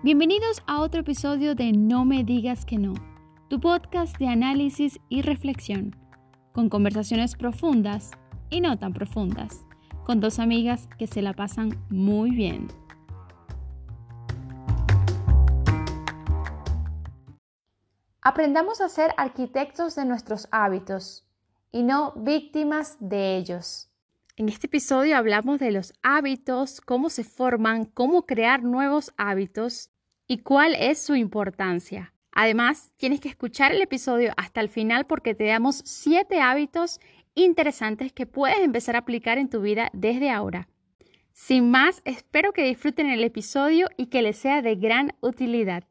Bienvenidos a otro episodio de No me digas que no, tu podcast de análisis y reflexión, con conversaciones profundas y no tan profundas, con dos amigas que se la pasan muy bien. Aprendamos a ser arquitectos de nuestros hábitos y no víctimas de ellos. En este episodio hablamos de los hábitos, cómo se forman, cómo crear nuevos hábitos y cuál es su importancia. Además, tienes que escuchar el episodio hasta el final porque te damos siete hábitos interesantes que puedes empezar a aplicar en tu vida desde ahora. Sin más, espero que disfruten el episodio y que les sea de gran utilidad.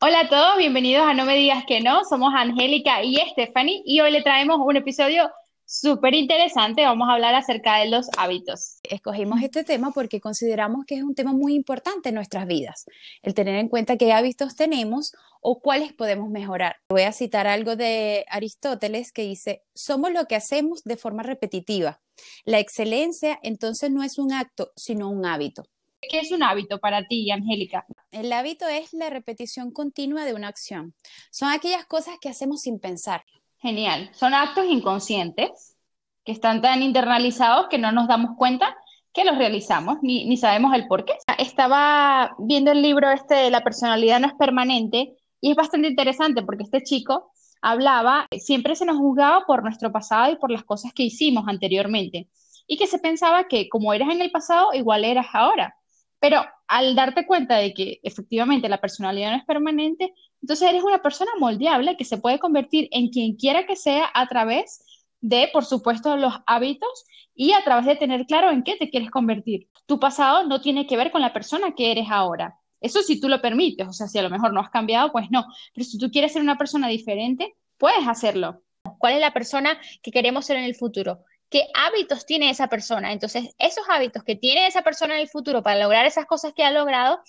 Hola a todos, bienvenidos a No Me Digas Que No. Somos Angélica y Stephanie y hoy le traemos un episodio súper interesante. Vamos a hablar acerca de los hábitos. Escogimos este tema porque consideramos que es un tema muy importante en nuestras vidas, el tener en cuenta qué hábitos tenemos o cuáles podemos mejorar. Voy a citar algo de Aristóteles que dice, somos lo que hacemos de forma repetitiva. La excelencia entonces no es un acto, sino un hábito. ¿Qué es un hábito para ti, Angélica? El hábito es la repetición continua de una acción. Son aquellas cosas que hacemos sin pensar. Genial. Son actos inconscientes que están tan internalizados que no nos damos cuenta que los realizamos, ni, ni sabemos el por qué. Estaba viendo el libro este La personalidad no es permanente y es bastante interesante porque este chico hablaba, siempre se nos juzgaba por nuestro pasado y por las cosas que hicimos anteriormente y que se pensaba que como eras en el pasado, igual eras ahora. Pero al darte cuenta de que efectivamente la personalidad no es permanente, entonces eres una persona moldeable que se puede convertir en quien quiera que sea a través de, por supuesto, los hábitos y a través de tener claro en qué te quieres convertir. Tu pasado no tiene que ver con la persona que eres ahora. Eso si tú lo permites, o sea, si a lo mejor no has cambiado, pues no. Pero si tú quieres ser una persona diferente, puedes hacerlo. ¿Cuál es la persona que queremos ser en el futuro? ¿Qué hábitos tiene esa persona? Entonces, esos hábitos que tiene esa persona en el futuro para lograr esas cosas que ha logrado,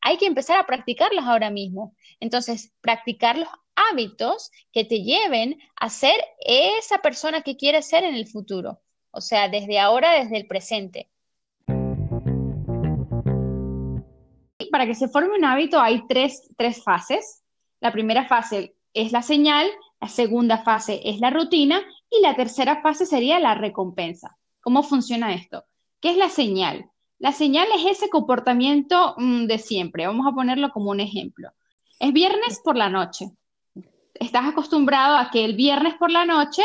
hay que empezar a practicarlos ahora mismo. Entonces, practicar los hábitos que te lleven a ser esa persona que quieres ser en el futuro. O sea, desde ahora, desde el presente. Para que se forme un hábito hay tres, tres fases. La primera fase es la señal, la segunda fase es la rutina y la tercera fase sería la recompensa. ¿Cómo funciona esto? ¿Qué es la señal? La señal es ese comportamiento mm, de siempre. Vamos a ponerlo como un ejemplo. Es viernes por la noche. Estás acostumbrado a que el viernes por la noche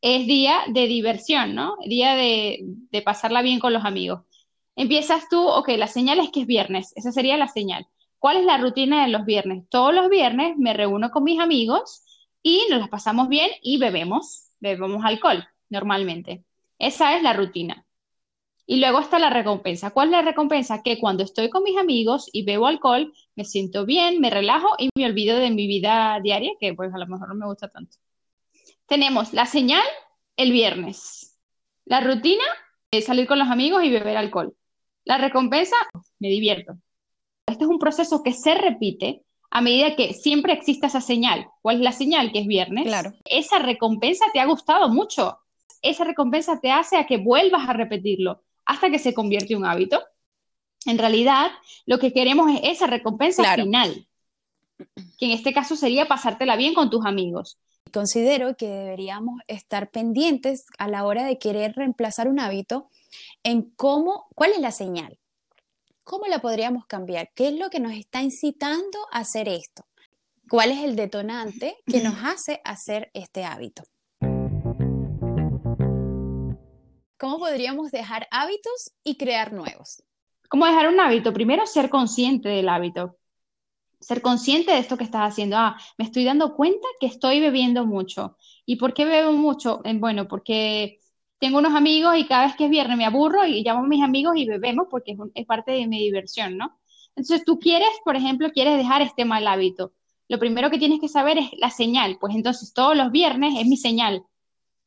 es día de diversión, ¿no? Día de, de pasarla bien con los amigos. Empiezas tú, ok, la señal es que es viernes. Esa sería la señal. ¿Cuál es la rutina de los viernes? Todos los viernes me reúno con mis amigos y nos las pasamos bien y bebemos, bebemos alcohol normalmente. Esa es la rutina. Y luego está la recompensa. ¿Cuál es la recompensa? Que cuando estoy con mis amigos y bebo alcohol, me siento bien, me relajo y me olvido de mi vida diaria, que pues a lo mejor no me gusta tanto. Tenemos la señal el viernes. La rutina es salir con los amigos y beber alcohol. La recompensa, me divierto. Este es un proceso que se repite a medida que siempre exista esa señal. ¿Cuál es la señal? Que es viernes. Claro. Esa recompensa te ha gustado mucho. Esa recompensa te hace a que vuelvas a repetirlo hasta que se convierte en un hábito. En realidad, lo que queremos es esa recompensa final, que en este caso sería pasártela bien con tus amigos. Considero que deberíamos estar pendientes a la hora de querer reemplazar un hábito en cómo, cuál es la señal, cómo la podríamos cambiar, qué es lo que nos está incitando a hacer esto, cuál es el detonante que nos hace hacer este hábito. ¿Cómo podríamos dejar hábitos y crear nuevos? ¿Cómo dejar un hábito? Primero, ser consciente del hábito. Ser consciente de esto que estás haciendo. Ah, me estoy dando cuenta que estoy bebiendo mucho. ¿Y por qué bebo mucho? Eh, bueno, porque tengo unos amigos y cada vez que es viernes me aburro y llamo a mis amigos y bebemos porque es, parte de mi diversión, ¿no? Entonces tú quieres, por ejemplo, quieres dejar este mal hábito. Lo primero que tienes que saber es la señal. Pues entonces todos los viernes es mi señal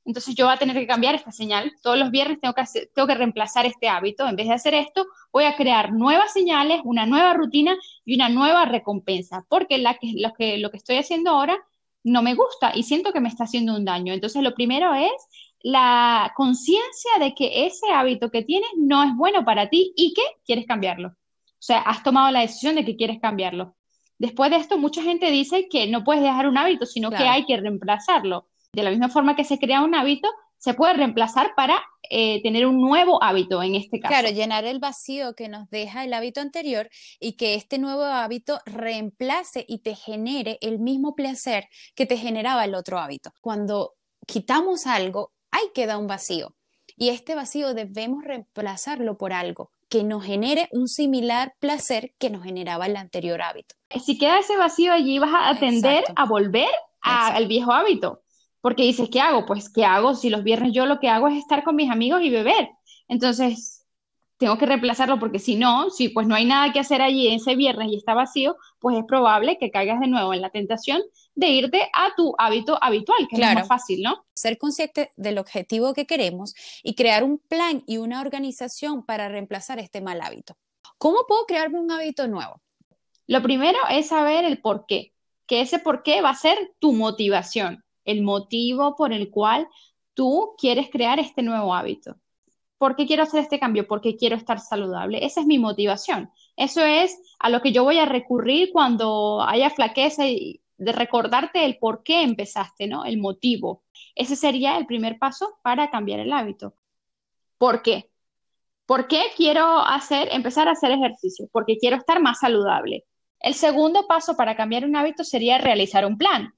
entonces yo voy a tener que cambiar esta señal. Todos los viernes tengo que, tengo que reemplazar este hábito. En vez de hacer esto, voy a crear nuevas señales, una nueva rutina y una nueva recompensa, porque la que, lo, que, lo que estoy haciendo ahora no me gusta y siento que me está haciendo un daño. Entonces lo primero es la conciencia de que ese hábito que tienes no es bueno para ti y que quieres cambiarlo. O sea, has tomado la decisión de que quieres cambiarlo. Después de esto, mucha gente dice que no puedes dejar un hábito, sino que hay que reemplazarlo. De la misma forma que se crea un hábito, se puede reemplazar para eh, tener un nuevo hábito en este caso. Claro, llenar el vacío que nos deja el hábito anterior y que este nuevo hábito reemplace y te genere el mismo placer que te generaba el otro hábito. Cuando quitamos algo, ahí queda un vacío y este vacío debemos reemplazarlo por algo que nos genere un similar placer que nos generaba el anterior hábito. Si queda ese vacío allí, vas a atender a volver al viejo hábito. Porque dices, ¿qué hago? Pues, ¿qué hago? Si los viernes yo lo que hago es estar con mis amigos y beber. Entonces, tengo que reemplazarlo porque si no, si pues no hay nada que hacer allí ese viernes y está vacío, pues es probable que caigas de nuevo en la tentación de irte a tu hábito habitual, que es más fácil, ¿no? Ser consciente del objetivo que queremos y crear un plan y una organización para reemplazar este mal hábito. ¿Cómo puedo crearme un hábito nuevo? Lo primero es saber el por qué, que ese por qué va a ser tu motivación, el motivo por el cual tú quieres crear este nuevo hábito. ¿Por qué quiero hacer este cambio? Porque quiero estar saludable. Esa es mi motivación. Eso es a lo que yo voy a recurrir cuando haya flaqueza y de recordarte el por qué empezaste, ¿no? El motivo. Ese sería el primer paso para cambiar el hábito. ¿Por qué? ¿Por qué quiero hacer, empezar a hacer ejercicio? Porque quiero estar más saludable. El segundo paso para cambiar un hábito sería realizar un plan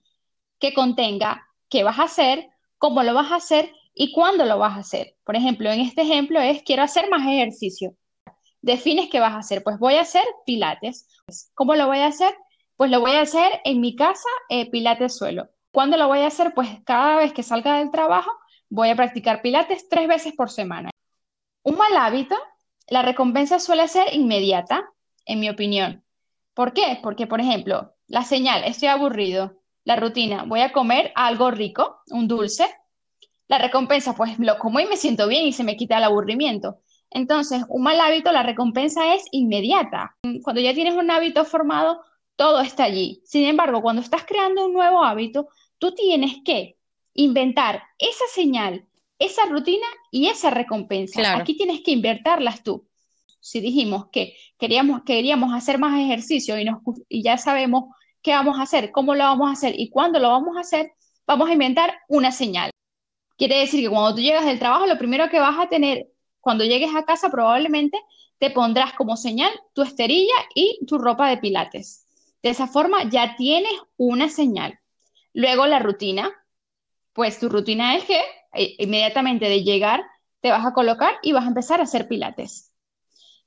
que contenga qué vas a hacer, cómo lo vas a hacer y cuándo lo vas a hacer. Por ejemplo, en este ejemplo es quiero hacer más ejercicio. Defines qué vas a hacer. Pues voy a hacer pilates. ¿Cómo lo voy a hacer? Pues lo voy a hacer en mi casa, eh, pilates suelo. ¿Cuándo lo voy a hacer? Pues cada vez que salga del trabajo voy a practicar pilates tres veces por semana. Un mal hábito, la recompensa suele ser inmediata, en mi opinión. ¿Por qué? Porque, por ejemplo, la señal, estoy aburrido. La rutina, voy a comer algo rico, un dulce, la recompensa, pues lo como y me siento bien y se me quita el aburrimiento. Entonces, un mal hábito, la recompensa es inmediata. Cuando ya tienes un hábito formado, todo está allí. Sin embargo, cuando estás creando un nuevo hábito, tú tienes que inventar esa señal, esa rutina y esa recompensa. Aquí tienes que invertirlas tú. Si dijimos que queríamos, queríamos hacer más ejercicio y, nos, y ya sabemos qué vamos a hacer, cómo lo vamos a hacer y cuándo lo vamos a hacer, vamos a inventar una señal. Quiere decir que cuando tú llegas del trabajo, lo primero que vas a tener cuando llegues a casa probablemente te pondrás como señal tu esterilla y tu ropa de pilates. De esa forma ya tienes una señal. Luego la rutina, pues tu rutina es que eh, inmediatamente de llegar te vas a colocar y vas a empezar a hacer pilates.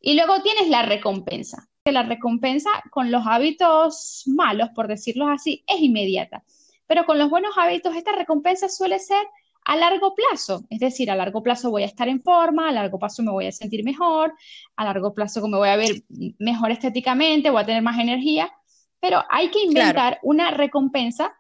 Y luego tienes la recompensa. La recompensa con los hábitos malos, por decirlo así, es inmediata. Pero con los buenos hábitos, esta recompensa suele ser a largo plazo. Es decir, a largo plazo voy a estar en forma, a largo plazo me voy a sentir mejor, a largo plazo me voy a ver mejor estéticamente, voy a tener más energía, pero hay que inventar una recompensa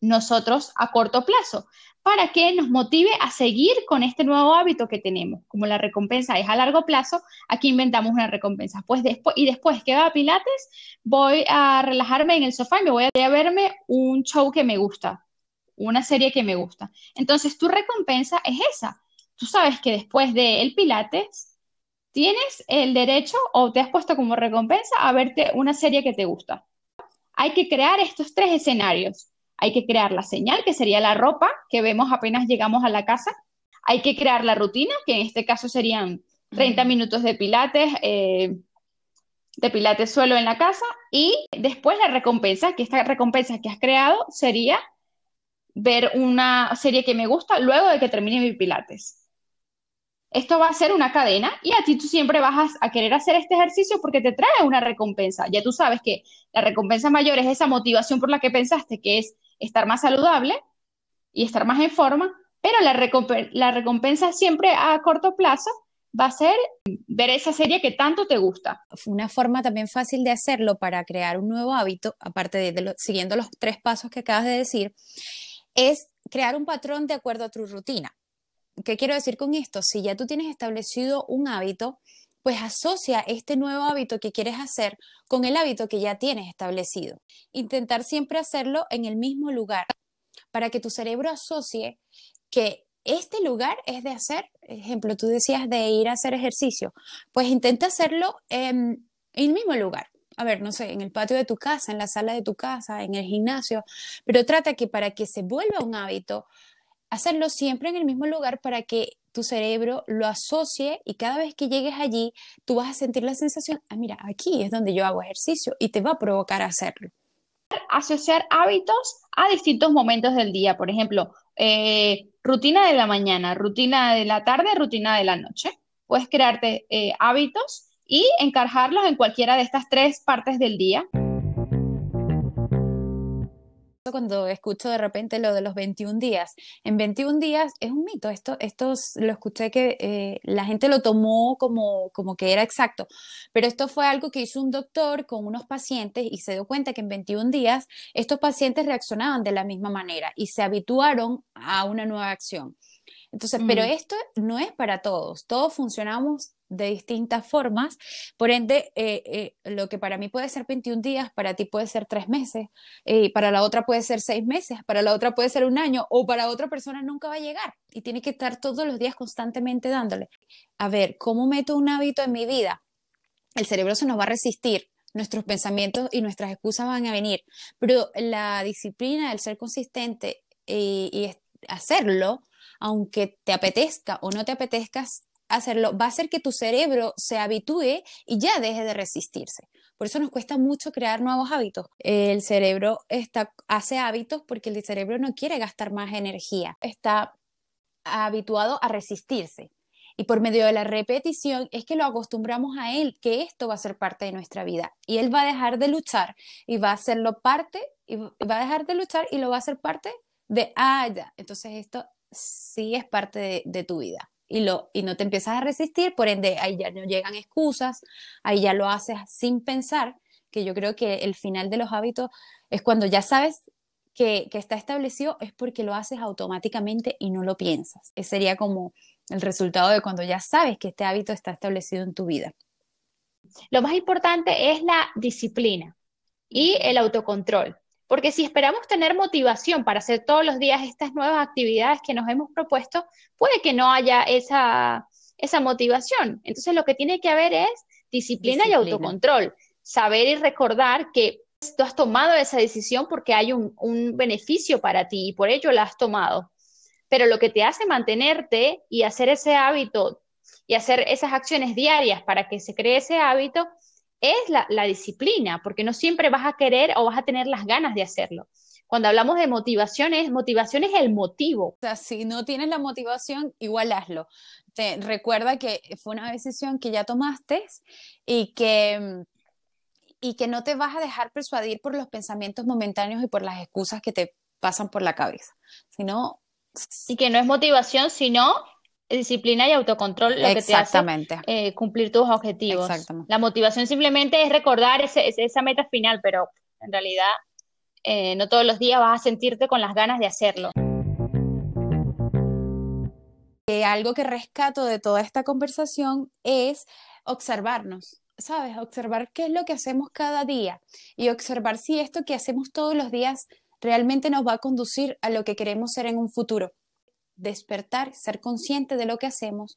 nosotros a corto plazo para que nos motive a seguir con este nuevo hábito que tenemos. Como la recompensa es a largo plazo, aquí inventamos una recompensa. Pues después, y después que va a Pilates, voy a relajarme en el sofá y me voy a verme un show que me gusta una serie que me gusta. Entonces, tu recompensa es esa. Tú sabes que después del el Pilates tienes el derecho o te has puesto como recompensa a verte una serie que te gusta. Hay que crear estos tres escenarios. Hay que crear la señal, que sería la ropa que vemos apenas llegamos a la casa. Hay que crear la rutina, que en este caso serían 30 minutos de pilates, eh, de pilates suelo en la casa. Y después la recompensa, que esta recompensa que has creado sería ver una serie que me gusta luego de que termine mi pilates. Esto va a ser una cadena y a ti tú siempre vas a, querer hacer este ejercicio porque te trae una recompensa. Ya tú sabes que la recompensa mayor es esa motivación por la que pensaste, que es estar más saludable y estar más en forma, pero la, recompensa siempre a corto plazo va a ser ver esa serie que tanto te gusta. Una forma también fácil de hacerlo para crear un nuevo hábito, aparte de, siguiendo los tres pasos que acabas de decir, es crear un patrón de acuerdo a tu rutina. ¿Qué quiero decir con esto? Si ya tú tienes establecido un hábito, pues asocia este nuevo hábito que quieres hacer con el hábito que ya tienes establecido. Intentar siempre hacerlo en el mismo lugar para que tu cerebro asocie que este lugar es de hacer, ejemplo, tú decías de ir a hacer ejercicio, pues intenta hacerlo en el mismo lugar. A ver, no sé, en el patio de tu casa, en la sala de tu casa, en el gimnasio, pero trata que para que se vuelva un hábito, hacerlo siempre en el mismo lugar para que tu cerebro lo asocie y cada vez que llegues allí, tú vas a sentir la sensación, ah, mira, aquí es donde yo hago ejercicio y te va a provocar hacerlo. Asociar hábitos a distintos momentos del día, por ejemplo, eh, rutina de la mañana, rutina de la tarde, rutina de la noche. Puedes crearte eh, hábitos y encarjarlos en cualquiera de estas tres partes del día cuando escucho de repente lo de los 21 días. En 21 días es un mito, esto, esto lo escuché que eh, la gente lo tomó como, como que era exacto, pero esto fue algo que hizo un doctor con unos pacientes y se dio cuenta que en 21 días estos pacientes reaccionaban de la misma manera y se habituaron a una nueva acción. Entonces, pero mm. esto no es para todos, todos funcionamos de distintas formas. Por ende, eh, eh, lo que para mí puede ser 21 días, para ti puede ser tres meses, eh, para la otra puede ser seis meses, para la otra puede ser un año, o para otra persona nunca va a llegar. Y tiene que estar todos los días constantemente dándole. A ver, ¿cómo meto un hábito en mi vida? El cerebro se nos va a resistir. Nuestros pensamientos y nuestras excusas van a venir, pero la disciplina, el ser consistente y hacerlo, aunque te apetezca o no te apetezcas, hacerlo va a hacer que tu cerebro se habitúe y ya deje de resistirse. Por eso nos cuesta mucho crear nuevos hábitos. El cerebro hace hábitos porque el cerebro no quiere gastar más energía, está habituado a resistirse. Y por medio de la repetición es que lo acostumbramos a él, que esto va a ser parte de nuestra vida. Y él va a dejar de luchar y va a hacerlo parte, y va a dejar de luchar y lo va a hacer parte de, ah. Entonces esto sí es parte de tu vida y, lo, y no te empiezas a resistir, por ende ahí ya no llegan excusas, ahí ya lo haces sin pensar, que yo creo que el final de los hábitos es cuando ya sabes que, que está establecido, es porque lo haces automáticamente y no lo piensas. Ese sería como el resultado de cuando ya sabes que este hábito está establecido en tu vida. Lo más importante es la disciplina y el autocontrol. Porque si esperamos tener motivación para hacer todos los días estas nuevas actividades que nos hemos propuesto, puede que no haya esa, esa motivación. Entonces lo que tiene que haber es disciplina, y autocontrol. Saber y recordar que tú has tomado esa decisión porque hay un, un beneficio para ti y por ello la has tomado. Pero lo que te hace mantenerte y hacer ese hábito y hacer esas acciones diarias para que se cree ese hábito es la, disciplina, porque no siempre vas a querer o vas a tener las ganas de hacerlo. Cuando hablamos de motivación, es, motivación es el motivo. O sea, si no tienes la motivación, igual hazlo. Te recuerda que fue una decisión que ya tomaste y que, y que no te vas a dejar persuadir por los pensamientos momentáneos y por las excusas que te pasan por la cabeza, sino... Y que no es motivación, sino disciplina y autocontrol lo que te hace eh, cumplir tus objetivos. La motivación simplemente es recordar esa meta final, pero en realidad eh, no todos los días vas a sentirte con las ganas de hacerlo. Eh, algo que rescato de toda esta conversación es observarnos, ¿sabes? Observar qué es lo que hacemos cada día y observar si esto que hacemos todos los días realmente nos va a conducir a lo que queremos ser en un futuro despertar, ser consciente de lo que hacemos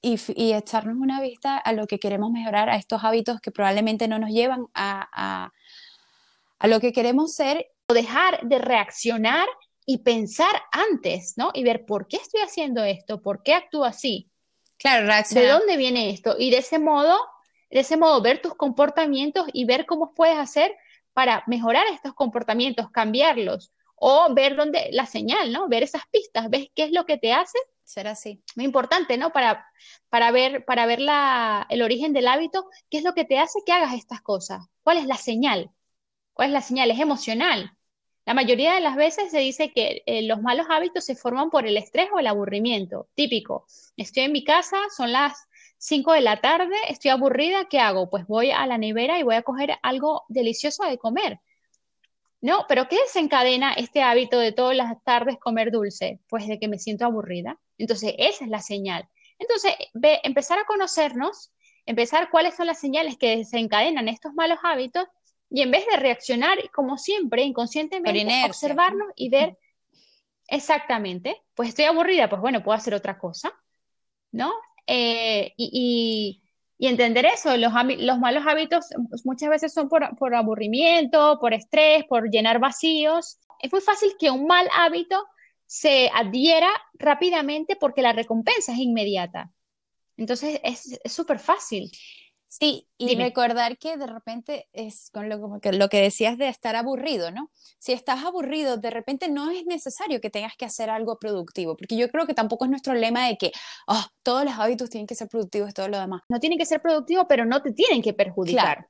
y, echarnos una vista a lo que queremos mejorar, a estos hábitos que probablemente no nos llevan a, a, lo que queremos ser. Dejar de reaccionar y pensar antes, ¿no? Y ver por qué estoy haciendo esto, por qué actúo así. Claro, reaccionar. ¿De dónde viene esto? Y de ese modo, de ese modo, ver tus comportamientos y ver cómo puedes hacer para mejorar estos comportamientos, cambiarlos o ver dónde la señal, ¿no? Ver esas pistas, ves qué es lo que te hace ser así. Muy importante, ¿no? Para, para ver, para ver la, el origen del hábito, qué es lo que te hace que hagas estas cosas, cuál es la señal, cuál es la señal, es emocional. La mayoría de las veces se dice que eh, los malos hábitos se forman por el estrés o el aburrimiento, típico. Estoy en mi casa, son las 5 de la tarde, estoy aburrida, ¿qué hago? Pues voy a la nevera y voy a coger algo delicioso de comer. No, pero ¿qué desencadena este hábito de todas las tardes comer dulce? Pues de que me siento aburrida. Entonces, esa es la señal. Entonces, ve, empezar a conocernos, empezar cuáles son las señales que desencadenan estos malos hábitos y en vez de reaccionar, como siempre, inconscientemente, observarnos y ver exactamente, pues estoy aburrida, pues bueno, puedo hacer otra cosa, ¿no? Eh, y, y entender eso, los, los malos hábitos muchas veces son por, por aburrimiento, por estrés, por llenar vacíos. Es muy fácil que un mal hábito se adhiera rápidamente porque la recompensa es inmediata. Entonces es súper fácil. Sí, y recordar que de repente es con lo, que, lo que decías de estar aburrido, ¿no? Si estás aburrido, de repente no es necesario que tengas que hacer algo productivo, porque yo creo que tampoco es nuestro lema de que oh, todos los hábitos tienen que ser productivos y todo lo demás. No tienen que ser productivos, pero no te tienen que perjudicar.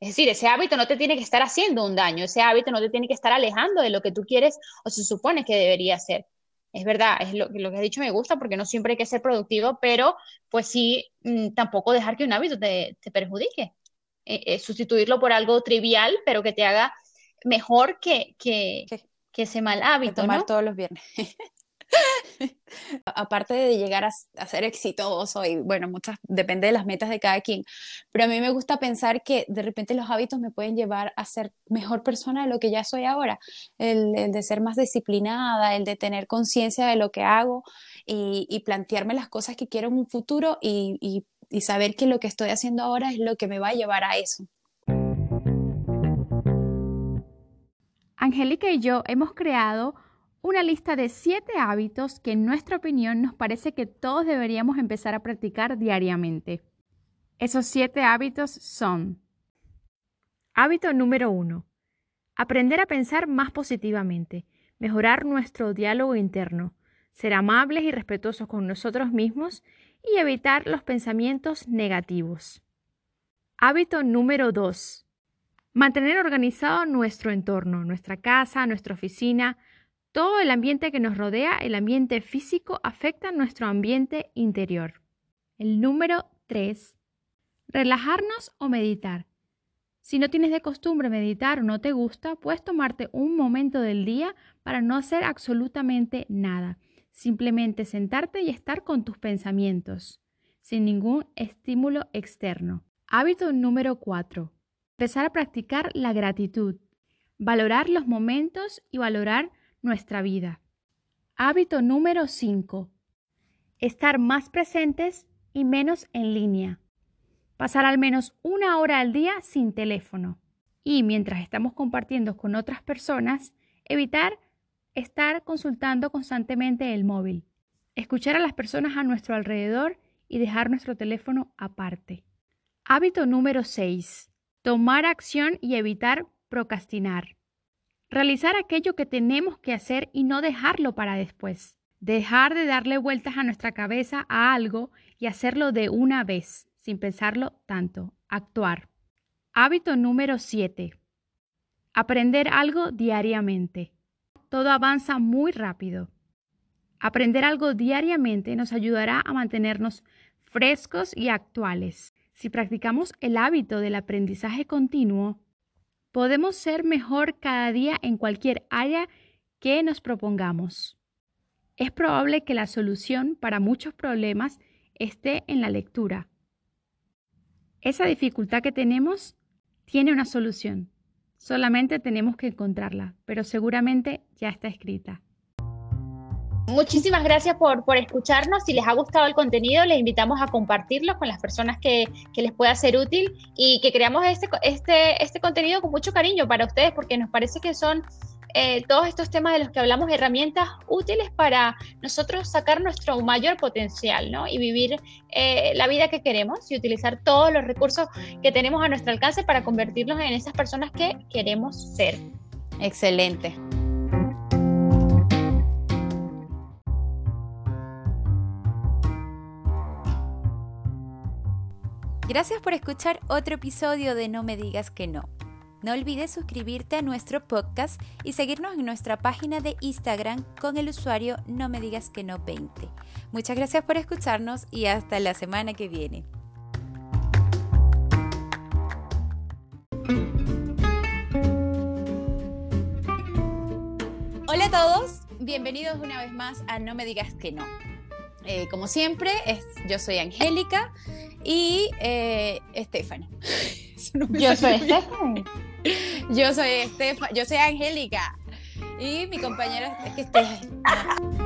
Es decir, ese hábito no te tiene que estar haciendo un daño, ese hábito no te tiene que estar alejando de lo que tú quieres o se supone que debería ser es verdad, es lo, lo, que has dicho me gusta porque no siempre hay que ser productivo, pero pues sí, mm, tampoco dejar que un hábito te, perjudique. Eh, eh, sustituirlo por algo trivial, pero que te haga mejor que, que, que ese mal hábito. tomar todos los viernes. Aparte de llegar a, ser exitoso y bueno, muchas, depende de las metas de cada quien, pero a mí me gusta pensar que de repente los hábitos me pueden llevar a ser mejor persona de lo que ya soy ahora, el, de ser más disciplinada, el de tener conciencia de lo que hago y, plantearme las cosas que quiero en un futuro y saber que lo que estoy haciendo ahora es lo que me va a llevar a eso. Angélica y yo hemos creado una lista de siete hábitos que en nuestra opinión nos parece que todos deberíamos empezar a practicar diariamente. Esos siete hábitos son Hábito número uno. Aprender a pensar más positivamente, mejorar nuestro diálogo interno, ser amables y respetuosos con nosotros mismos y evitar los pensamientos negativos. Hábito número 2. Mantener organizado nuestro entorno, nuestra casa, nuestra oficina, todo el ambiente que nos rodea, el ambiente físico, afecta nuestro ambiente interior. El número 3. Relajarnos o meditar. Si no tienes de costumbre meditar o no te gusta, puedes tomarte un momento del día para no hacer absolutamente nada. Simplemente sentarte y estar con tus pensamientos, sin ningún estímulo externo. Hábito número 4. Empezar a practicar la gratitud. Valorar los momentos y valorar nuestra vida. Hábito número 5. Estar más presentes y menos en línea. Pasar al menos una hora al día sin teléfono. Y mientras estamos compartiendo con otras personas, evitar estar consultando constantemente el móvil. Escuchar a las personas a nuestro alrededor y dejar nuestro teléfono aparte. Hábito número 6. Tomar acción y evitar procrastinar. Realizar aquello que tenemos que hacer y no dejarlo para después. Dejar de darle vueltas a nuestra cabeza a algo y hacerlo de una vez, sin pensarlo tanto. Actuar. Hábito número 7. Aprender algo diariamente. Todo avanza muy rápido. Aprender algo diariamente nos ayudará a mantenernos frescos y actuales. Si practicamos el hábito del aprendizaje continuo, Podemos ser mejor cada día en cualquier área que nos propongamos. Es probable que la solución para muchos problemas esté en la lectura. Esa dificultad que tenemos tiene una solución. Solamente tenemos que encontrarla, pero seguramente ya está escrita. Muchísimas gracias por, por, escucharnos. Si les ha gustado el contenido, les invitamos a compartirlo con las personas que, que, les pueda ser útil y que creamos este, este, este contenido con mucho cariño para ustedes porque nos parece que son eh, todos estos temas de los que hablamos, herramientas útiles para nosotros sacar nuestro mayor potencial ¿no? y vivir eh, la vida que queremos y utilizar todos los recursos que tenemos a nuestro alcance para convertirnos en esas personas que queremos ser. Excelente. Gracias por escuchar otro episodio de No me digas que no. No olvides suscribirte a nuestro podcast y seguirnos en nuestra página de Instagram con el usuario No me digas que no 20. Muchas gracias por escucharnos y hasta la semana que viene. Hola a todos, bienvenidos una vez más a No me digas que no. Eh, como siempre, yo soy Angélica y eh, Stephanie. yo soy Stephanie. Yo soy Estefan, yo soy Angélica y mi compañera es que Stephanie.